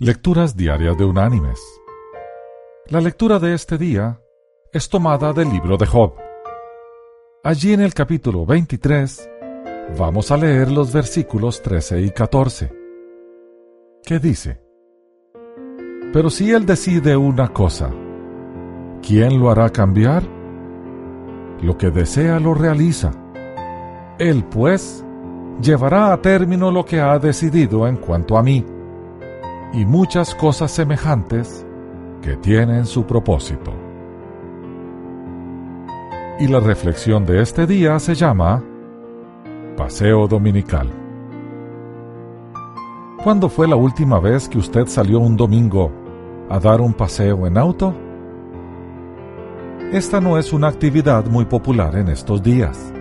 Lecturas Diarias de Unánimes. La lectura de este día es tomada del libro de Job. Allí en el capítulo 23 vamos a leer los versículos 13 y 14, que dice, Pero si él decide una cosa, ¿quién lo hará cambiar? Lo que desea lo realiza. Él, pues, llevará a término lo que ha decidido en cuanto a mí y muchas cosas semejantes que tienen su propósito. Y la reflexión de este día se llama Paseo Dominical. ¿Cuándo fue la última vez que usted salió un domingo a dar un paseo en auto? Esta no es una actividad muy popular en estos días,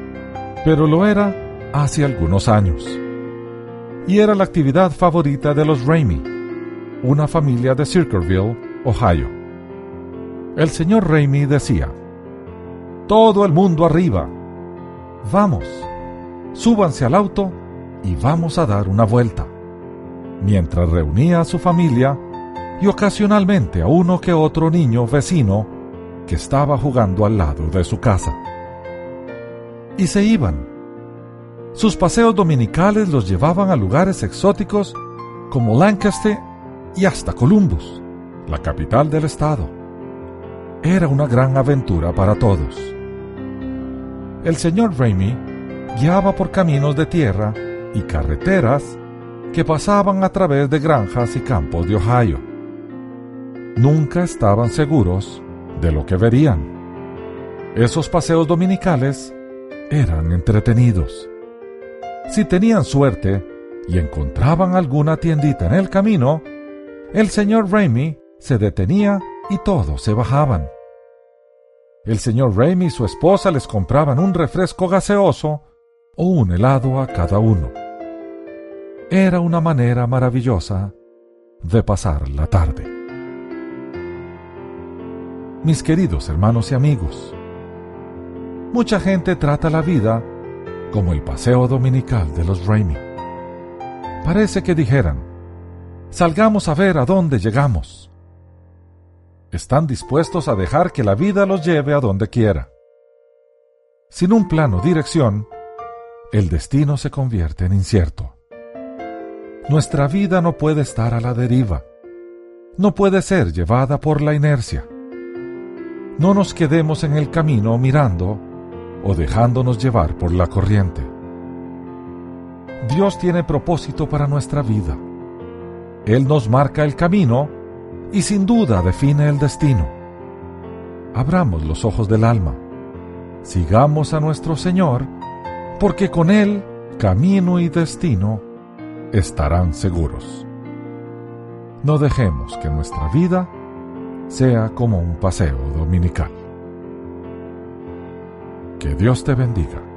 pero lo era hace algunos años. Y era la actividad favorita de los Raimi una familia de Circleville, Ohio. El señor Raimi decía, Todo el mundo arriba. Vamos, súbanse al auto y vamos a dar una vuelta. Mientras reunía a su familia y ocasionalmente a uno que otro niño vecino que estaba jugando al lado de su casa. Y se iban. Sus paseos dominicales los llevaban a lugares exóticos como Lancaster y hasta Columbus, la capital del estado. Era una gran aventura para todos. El señor Raimi guiaba por caminos de tierra y carreteras que pasaban a través de granjas y campos de Ohio. Nunca estaban seguros de lo que verían. Esos paseos dominicales eran entretenidos. Si tenían suerte y encontraban alguna tiendita en el camino, el señor Raimi se detenía y todos se bajaban. El señor Raimi y su esposa les compraban un refresco gaseoso o un helado a cada uno. Era una manera maravillosa de pasar la tarde. Mis queridos hermanos y amigos, mucha gente trata la vida como el paseo dominical de los Raimi. Parece que dijeran, Salgamos a ver a dónde llegamos. Están dispuestos a dejar que la vida los lleve a donde quiera. Sin un plano dirección, el destino se convierte en incierto. Nuestra vida no puede estar a la deriva. No puede ser llevada por la inercia. No nos quedemos en el camino mirando o dejándonos llevar por la corriente. Dios tiene propósito para nuestra vida él nos marca el camino y sin duda define el destino. Abramos los ojos del alma, sigamos a nuestro Señor, porque con Él camino y destino estarán seguros. No dejemos que nuestra vida sea como un paseo dominical. Que Dios te bendiga.